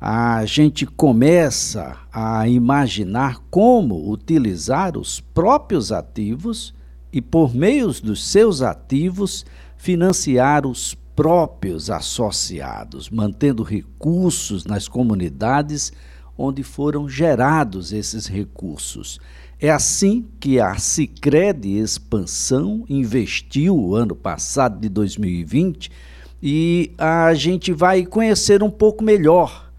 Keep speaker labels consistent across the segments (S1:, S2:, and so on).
S1: a gente começa a imaginar como utilizar os próprios ativos e, por meio dos seus ativos, financiar os próprios associados, mantendo recursos nas comunidades onde foram gerados esses recursos. É assim que a Sicredi Expansão investiu o ano passado de 2020 e a gente vai conhecer um pouco melhor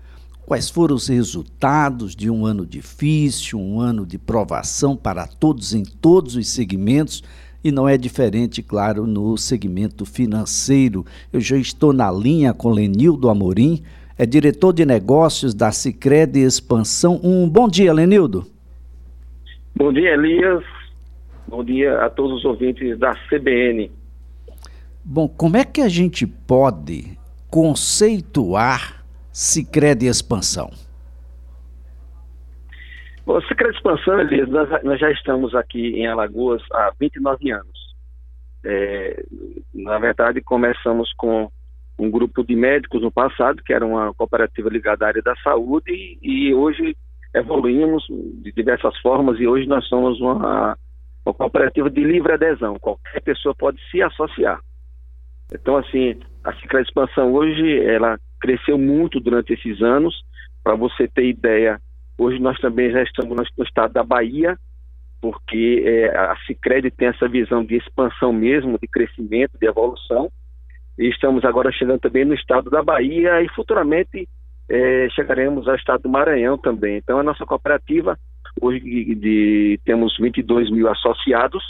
S1: quais foram os resultados de um ano difícil, um ano de provação para todos em todos os segmentos e não é diferente, claro, no segmento financeiro. Eu já estou na linha com Lenildo Amorim, é diretor de negócios da Sicredi Expansão. Um bom dia, Lenildo.
S2: Bom dia, Elias. Bom dia a todos os ouvintes da CBN.
S1: Bom, como é que a gente pode conceituar Sicredi Expansão?
S2: Bom, Sicredi Expansão, Elias, nós, nós, já estamos aqui em Alagoas há 29 anos. É, na verdade, começamos com um grupo de médicos no passado, que era uma cooperativa ligada à área da saúde, e, e hoje evoluímos de diversas formas e hoje nós somos uma, uma cooperativa de livre adesão. Qualquer pessoa pode se associar. Então, assim, a Cicla Expansão hoje, ela cresceu muito durante esses anos. Para você ter ideia, hoje nós também já estamos no estado da Bahia, porque é, a Cicred tem essa visão de expansão mesmo, de crescimento, de evolução. E estamos agora chegando também no estado da Bahia e futuramente é, chegaremos ao estado do Maranhão também. Então, a nossa cooperativa, hoje de, de, temos 22 mil associados,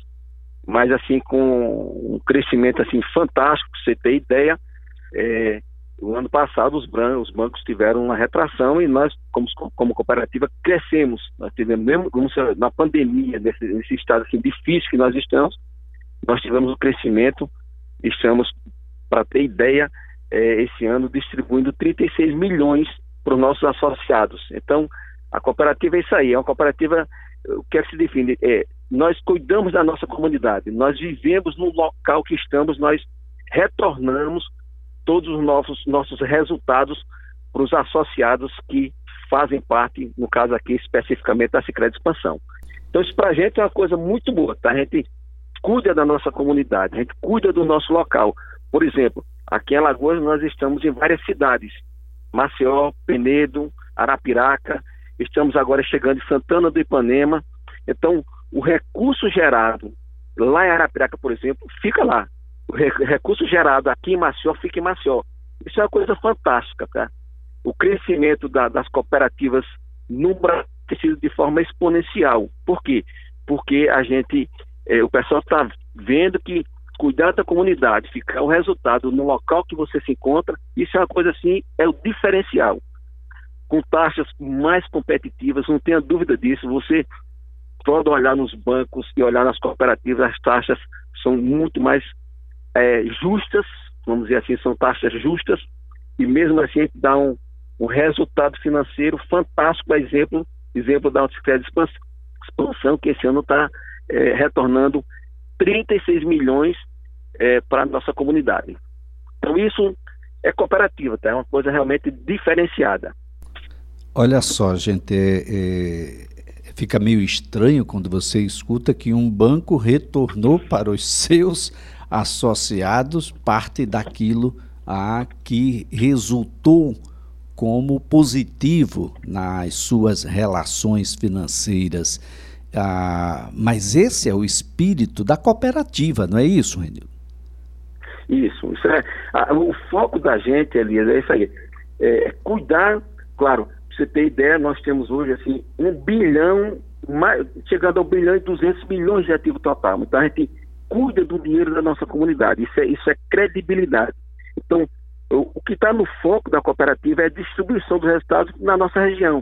S2: mas assim com um crescimento assim fantástico, você ter ideia, é, o ano passado os, os, bancos tiveram uma retração e nós, como, como cooperativa, crescemos. Nós tivemos, mesmo na pandemia, nesse, nesse estado assim, difícil que nós estamos, nós tivemos um crescimento, estamos, para ter ideia, é, esse ano distribuindo 36 milhões para os nossos associados. Então, a cooperativa é isso aí, é uma cooperativa, o que é que se define? É, nós cuidamos da nossa comunidade, nós vivemos no local que estamos, nós retornamos todos os nossos, nossos resultados para os associados que fazem parte, no caso aqui especificamente da Secretaria de Expansão. Então isso para a gente é uma coisa muito boa, tá? A gente cuida da nossa comunidade, a gente cuida do nosso local. Por exemplo, aqui em Alagoas nós estamos em várias cidades, Maceió, Penedo, Arapiraca, estamos agora chegando em Santana do Ipanema. Então, o recurso gerado lá em Arapiraca, por exemplo, fica lá recurso gerado aqui em Maceió fica em Maceió. Isso é uma coisa fantástica, tá? O crescimento da, das cooperativas no Brasil de forma exponencial. Por quê? Porque a gente, é, o pessoal está vendo que cuidar da comunidade, ficar o resultado no local que você se encontra, isso é uma coisa assim, é o diferencial. Com taxas mais competitivas, não tenha dúvida disso. Você pode olhar nos bancos e olhar nas cooperativas, as taxas são muito mais é, justas, vamos dizer assim, são taxas justas, e mesmo assim dá um, um resultado financeiro fantástico, exemplo, exemplo da Autocred Expansão, que esse ano está é, retornando 36 milhões é, para a nossa comunidade. Então isso é cooperativa, tá? é uma coisa realmente diferenciada.
S1: Olha só, gente, é, é, fica meio estranho quando você escuta que um banco retornou para os seus associados parte daquilo a que resultou como positivo nas suas relações financeiras. Ah, mas esse é o espírito da cooperativa, não é isso, Renildo?
S2: Isso, isso é, a, o foco da gente, Elias, é isso aí. É, cuidar, claro, para você ter ideia, nós temos hoje assim, um bilhão, mais, chegando ao bilhão e 200 milhões de ativo total. Então a gente cuida do dinheiro da nossa comunidade. Isso é, isso é credibilidade. Então, o, o que está no foco da cooperativa é a distribuição dos resultados na nossa região.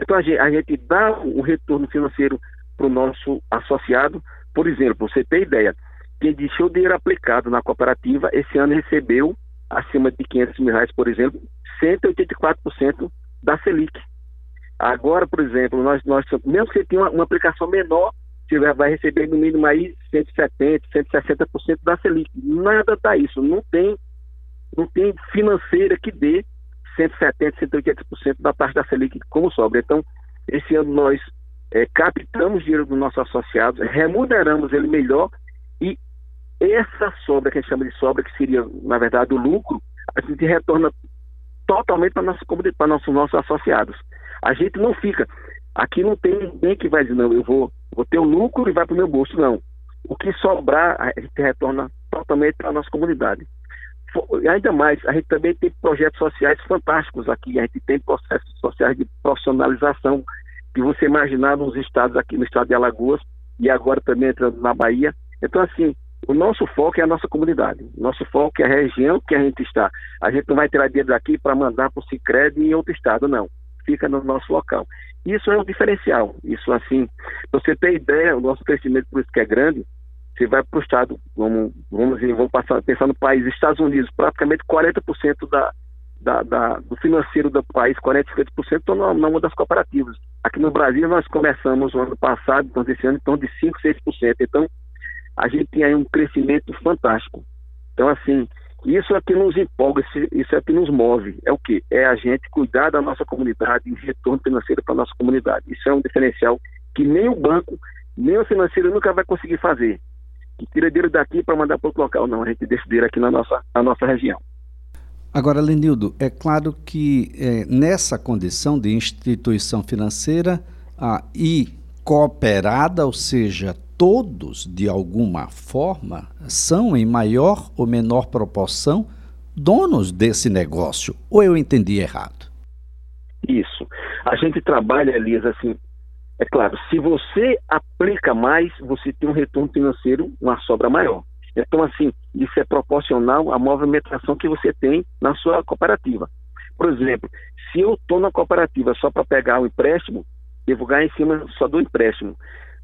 S2: Então, a gente, a gente dá um retorno financeiro para o nosso associado. Por exemplo, você ter ideia, quem deixou dinheiro aplicado na cooperativa, esse ano recebeu, acima de 500 mil reais, por exemplo, 184% da Selic. Agora, por exemplo, nós, nós mesmo que tenha uma, uma aplicação menor, tiver, vai receber no mínimo aí 170%, 160% da Selic. Nada dá isso, não tem, não tem financeira que dê 170%, 180% da taxa da Selic como sobra. Então, esse ano nós é, captamos dinheiro dos nossos associados, remuneramos ele melhor e essa sobra, que a gente chama de sobra, que seria, na verdade, o lucro, a gente retorna totalmente para comunidade, para nossos, nossos associados. A gente não fica. Aqui não tem ninguém que vai dizer, não, eu vou, vou ter o lucro e vai para o meu bolso, não. O que sobrar, a gente retorna totalmente para a nossa comunidade. Ainda mais, a gente também tem projetos sociais fantásticos aqui, a gente tem processos sociais de profissionalização, que você imaginar nos estados aqui, no estado de Alagoas, e agora também entrando na Bahia. Então, assim, o nosso foco é a nossa comunidade, nosso foco é a região que a gente está. A gente não vai tirar dinheiro daqui para mandar para o Cicred em outro estado, não. Fica no nosso local. Isso é um diferencial. Isso, assim, você ter ideia, o nosso crescimento, por isso que é grande, você vai para o estado, vamos, vamos, vamos passar, pensar no país, Estados Unidos, praticamente 40% da, da, da, do financeiro do país, 40%, 50% estão na mão das cooperativas. Aqui no Brasil, nós começamos o ano passado, então, esse ano, então, de 5%, 6%. Então, a gente tem aí um crescimento fantástico. Então, assim, isso é que nos empolga, isso é que nos move. É o quê? É a gente cuidar da nossa comunidade e retorno financeiro para a nossa comunidade. Isso é um diferencial que nem o banco, nem o financeiro nunca vai conseguir fazer. Que tira dinheiro daqui para mandar para outro local. Não, a gente dinheiro aqui na nossa, na nossa região.
S1: Agora, Lenildo, é claro que é, nessa condição de instituição financeira ah, e cooperada, ou seja, todos, de alguma forma, são, em maior ou menor proporção, donos desse negócio. Ou eu entendi errado?
S2: Isso. A gente trabalha, Elisa, assim, é claro, se você aplica mais, você tem um retorno financeiro, uma sobra maior. Então, assim, isso é proporcional à movimentação que você tem na sua cooperativa. Por exemplo, se eu estou na cooperativa só para pegar o empréstimo, eu vou ganhar em cima só do empréstimo.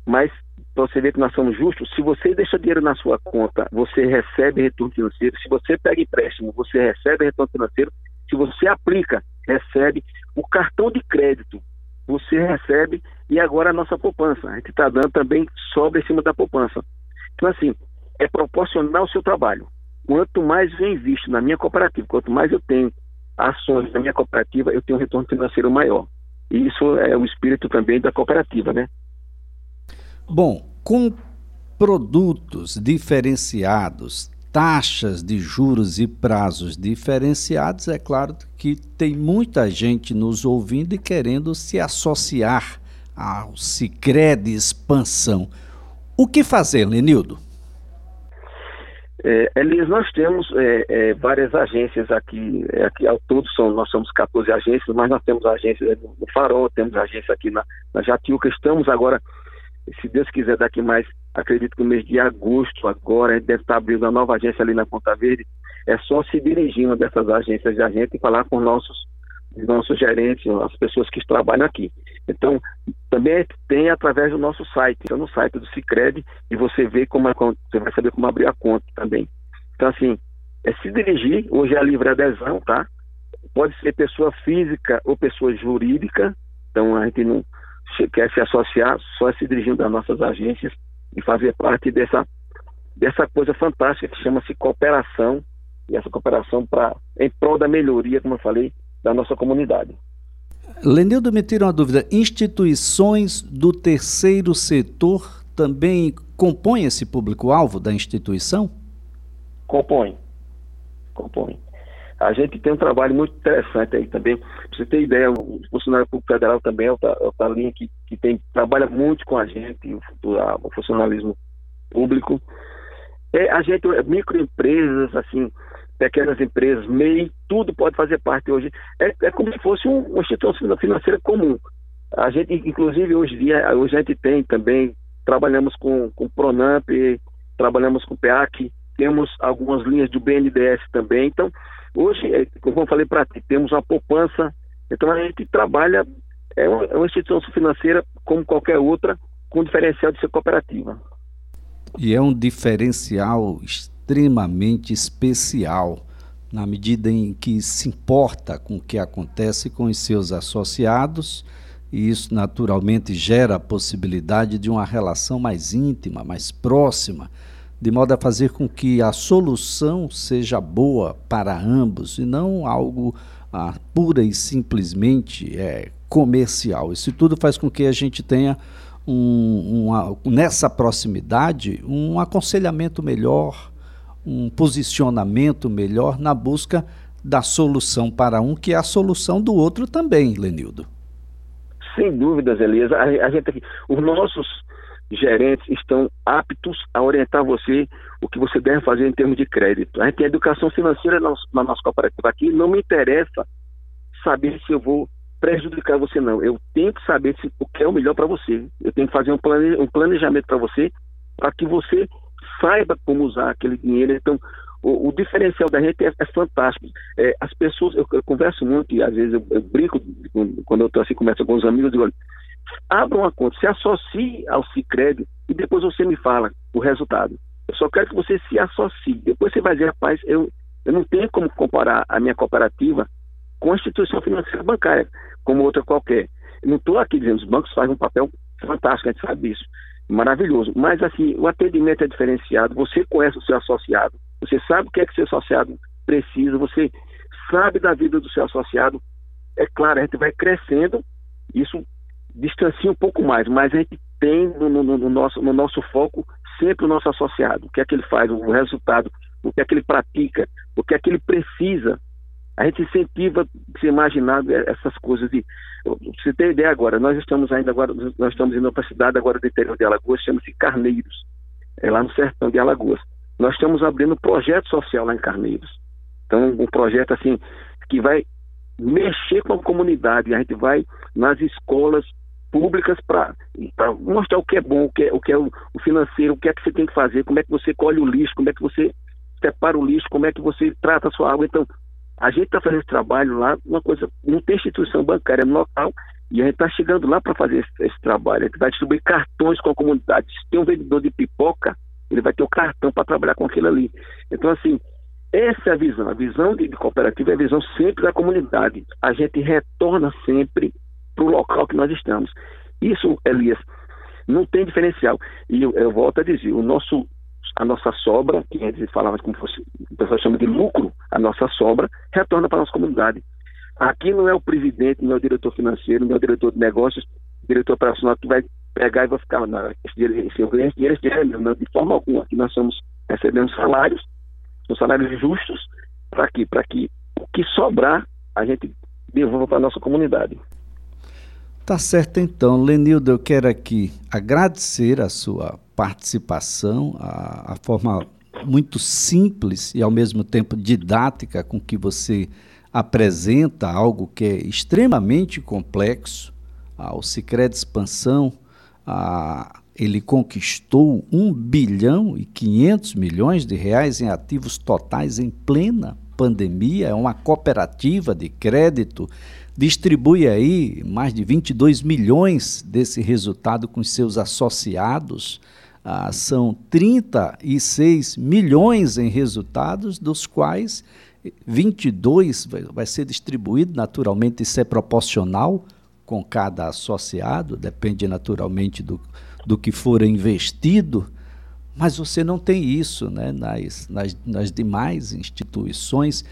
S2: Mas para você ver que nós somos justos, se você deixa dinheiro na sua conta, você recebe retorno financeiro. Se você pega empréstimo, você recebe retorno financeiro. Se você aplica, recebe. O cartão de crédito, você recebe. E agora a nossa poupança. A gente está dando também sobra em cima da poupança. Então, assim, é proporcional ao seu trabalho. Quanto mais eu invisto na minha cooperativa, quanto mais eu tenho ações na minha cooperativa, eu tenho um retorno financeiro maior. E isso é o espírito também da cooperativa, né?
S1: Bom, com produtos diferenciados, taxas de juros e prazos diferenciados, é claro que tem muita gente nos ouvindo e querendo se associar ao Cicred Expansão. O que fazer, Lenildo?
S2: É, Elias, nós temos é, é, várias agências aqui, é, aqui ao todo são, nós somos 14 agências, mas nós temos agências no Farol, temos agência aqui na, na Jatiuca, estamos agora se Deus quiser, daqui mais, acredito que no mês de agosto, agora, a gente deve estar abrindo uma nova agência ali na Ponta Verde. É só se dirigir uma dessas agências de agente e falar com nossos, nossos gerentes, as pessoas que trabalham aqui. Então, também tem através do nosso site, então no site do Cicred, e você vê como é, você vai saber como abrir a conta também. Então, assim, é se dirigir, hoje é a livre adesão, tá? Pode ser pessoa física ou pessoa jurídica, então a gente não quer se associar, só se dirigindo às nossas agências e fazer parte dessa, dessa coisa fantástica que chama-se cooperação, e essa cooperação para em prol da melhoria, como eu falei, da nossa comunidade.
S1: Lenildo, me tira uma dúvida: instituições do terceiro setor também compõem esse público-alvo da instituição?
S2: Compõem. Compõem. A gente tem um trabalho muito interessante aí também. Pra você ter ideia, o funcionário público federal também é o, é Talinha que, que tem, trabalha muito com a gente, o, a, o funcionalismo público. É, a gente, é, microempresas, assim, pequenas empresas, MEI, tudo pode fazer parte hoje. É, é como se fosse um, uma instituição financeira comum. A gente, inclusive, hoje dia, hoje a gente tem também, trabalhamos com, com Pronamp, trabalhamos com PEAC, temos algumas linhas do BNDES também. Então, Hoje, é, como eu falei para ti, temos uma poupança, então a gente trabalha, é uma, é uma instituição financeira como qualquer outra, com diferencial de ser cooperativa.
S1: E é um diferencial extremamente especial, na medida em que se importa com o que acontece com os seus associados, e isso naturalmente gera a possibilidade de uma relação mais íntima, mais próxima de modo a fazer com que a solução seja boa para ambos e não algo ah, pura e simplesmente é, comercial. Isso tudo faz com que a gente tenha um, uma, nessa proximidade um aconselhamento melhor, um posicionamento melhor na busca da solução para um, que é a solução do outro também, Lenildo.
S2: Sem dúvidas, Elias. A, a gente os nossos gerentes estão aptos a orientar você o que você deve fazer em termos de crédito. A gente tem educação financeira na, nossa cooperativa aqui. Não me interessa saber se eu vou prejudicar você, não. Eu tenho que saber se, o que é o melhor para você. Eu tenho que fazer um, plane, um planejamento para você, para que você saiba como usar aquele dinheiro. Então, o, o diferencial da gente é, é fantástico. É, as pessoas, eu, eu, converso muito e às vezes eu, eu brinco quando eu estou assim, converso com os amigos, digo, olha, abra uma conta, se associe ao Cicred e depois você me fala o resultado. Eu só quero que você se associe. Depois você vai dizer, rapaz, eu, eu não tenho como comparar a minha cooperativa com a instituição financeira bancária, como outra qualquer. Eu não estou aqui dizendo, os bancos fazem um papel fantástico, a gente sabe disso, maravilhoso. Mas assim, o atendimento é diferenciado, você conhece o seu associado, você sabe o que é que seu associado precisa, você sabe da vida do seu associado. É claro, a gente vai crescendo, isso distancia um pouco mais, mas a gente tem no, no, no, nosso, no nosso foco sempre o nosso associado, o que é que ele faz, o resultado, o que é que ele pratica, o que é que ele precisa. A gente incentiva se imaginar essas coisas de. Você tem ideia agora, nós estamos ainda agora, nós estamos indo para a cidade agora do interior de Alagoas, chama-se Carneiros, é lá no sertão de Alagoas. Nós estamos abrindo um projeto social lá em Carneiros. Então, um projeto assim que vai mexer com a comunidade. A gente vai nas escolas públicas para mostrar o que é bom, o que é, o, que é o, financeiro, o que é que você tem que fazer, como é que você colhe o lixo, como é que você separa o lixo, como é que você trata a sua água. Então, a gente está fazendo esse trabalho lá, uma coisa, não tem instituição bancária no local, e a gente está chegando lá para fazer esse, esse, trabalho. A gente vai distribuir cartões com a comunidade. Se tem um vendedor de pipoca, ele vai ter o cartão para trabalhar com aquilo ali. Então, assim, essa é a visão. A visão de, de cooperativa é a visão sempre da comunidade. A gente retorna sempre para o local que nós estamos. Isso, Elias, não tem diferencial. E eu, eu, volto a dizer, o nosso, a nossa sobra, que a gente falava como fosse, o pessoal chama de lucro, a nossa sobra, retorna para a nossa comunidade. Aqui não é o presidente, não é o diretor financeiro, não é o diretor de negócios, diretor operacional que vai pegar e vai ficar, não, esse dinheiro, esse dinheiro, esse dinheiro, dinheiro não, de forma alguma. Aqui nós estamos recebendo salários, são salários justos, para que, que o que sobrar a gente devolva para a nossa comunidade.
S1: Tá certo então, Lenildo, eu quero aqui agradecer a sua participação, a, a, forma muito simples e ao mesmo tempo didática com que você apresenta algo que é extremamente complexo, ao Sicredi Expansão, a, ele conquistou 1 bilhão e 500 milhões de reais em ativos totais em plena pandemia, é uma cooperativa de crédito distribui aí mais de 22 milhões desse resultado com seus associados. Ah, são 36 milhões em resultados, dos quais 22 vai, vai ser distribuído, naturalmente isso é proporcional com cada associado, depende naturalmente do, do que for investido, mas você não tem isso né, nas, nas, nas demais instituições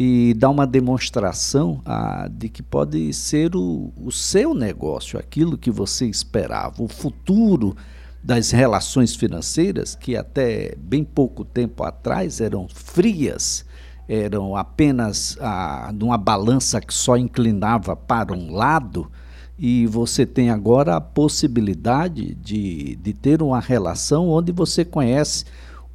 S1: e dá uma demonstração ah, de que pode ser o, o seu negócio, aquilo que você esperava, o futuro das relações financeiras, que até bem pouco tempo atrás eram frias, eram apenas ah, numa balança que só inclinava para um lado, e você tem agora a possibilidade de, de ter uma relação onde você conhece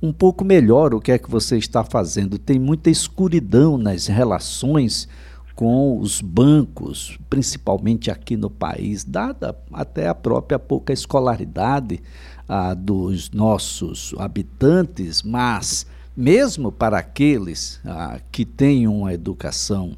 S1: um pouco melhor o que é que você está fazendo. Tem muita escuridão nas relações com os bancos, principalmente aqui no país, dada até a própria pouca escolaridade ah, dos nossos habitantes, mas mesmo para aqueles ah, que têm uma educação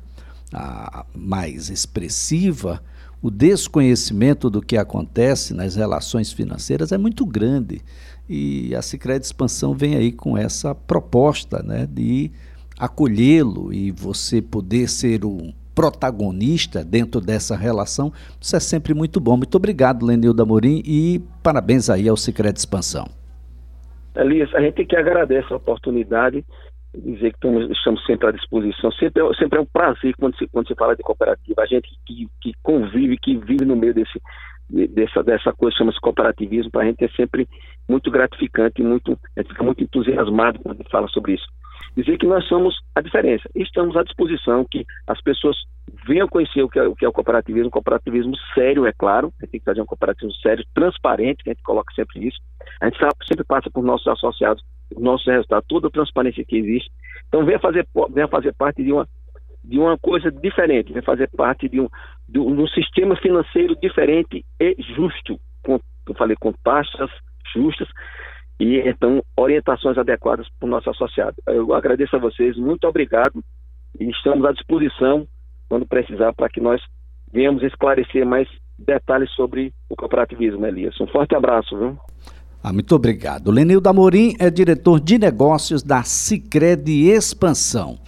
S1: ah, mais expressiva, o desconhecimento do que acontece nas relações financeiras é muito grande. E a Sicredi Expansão vem aí com essa proposta né, de acolhê-lo e você poder ser um protagonista dentro dessa relação. Isso é sempre muito bom. Muito obrigado, Lenilda Amorim, e parabéns aí ao Sicredi Expansão.
S2: Elias, a gente que agradece a oportunidade dizer que estamos, estamos sempre à disposição. Sempre, é, sempre é um prazer quando se, quando se fala de cooperativa. A gente que, que convive, que vive no meio desse, dessa, dessa coisa chama-se cooperativismo, para a gente é sempre muito gratificante, muito, a gente fica muito entusiasmado quando a gente fala sobre isso. Dizer que nós somos a diferença. Estamos à disposição que as pessoas venham conhecer o que é o, que é o cooperativismo, cooperativismo sério, é claro, a gente tem que fazer um cooperativismo sério, transparente, que a gente coloca sempre isso. A gente sempre passa por nossos associados, os nossos resultados, toda a transparência que existe. Então venha fazer, venha fazer parte de uma, de uma coisa diferente, venha fazer parte de um, de um sistema financeiro diferente e justo, com, eu falei, com taxas justas e então orientações adequadas para o nosso associado. Eu agradeço a vocês, muito obrigado e estamos à disposição quando precisar para que nós venhamos esclarecer mais detalhes sobre o cooperativismo, Elias. Um forte abraço, viu?
S1: Ah, muito obrigado. Lenildo Amorim é diretor de negócios da Sicredi Expansão.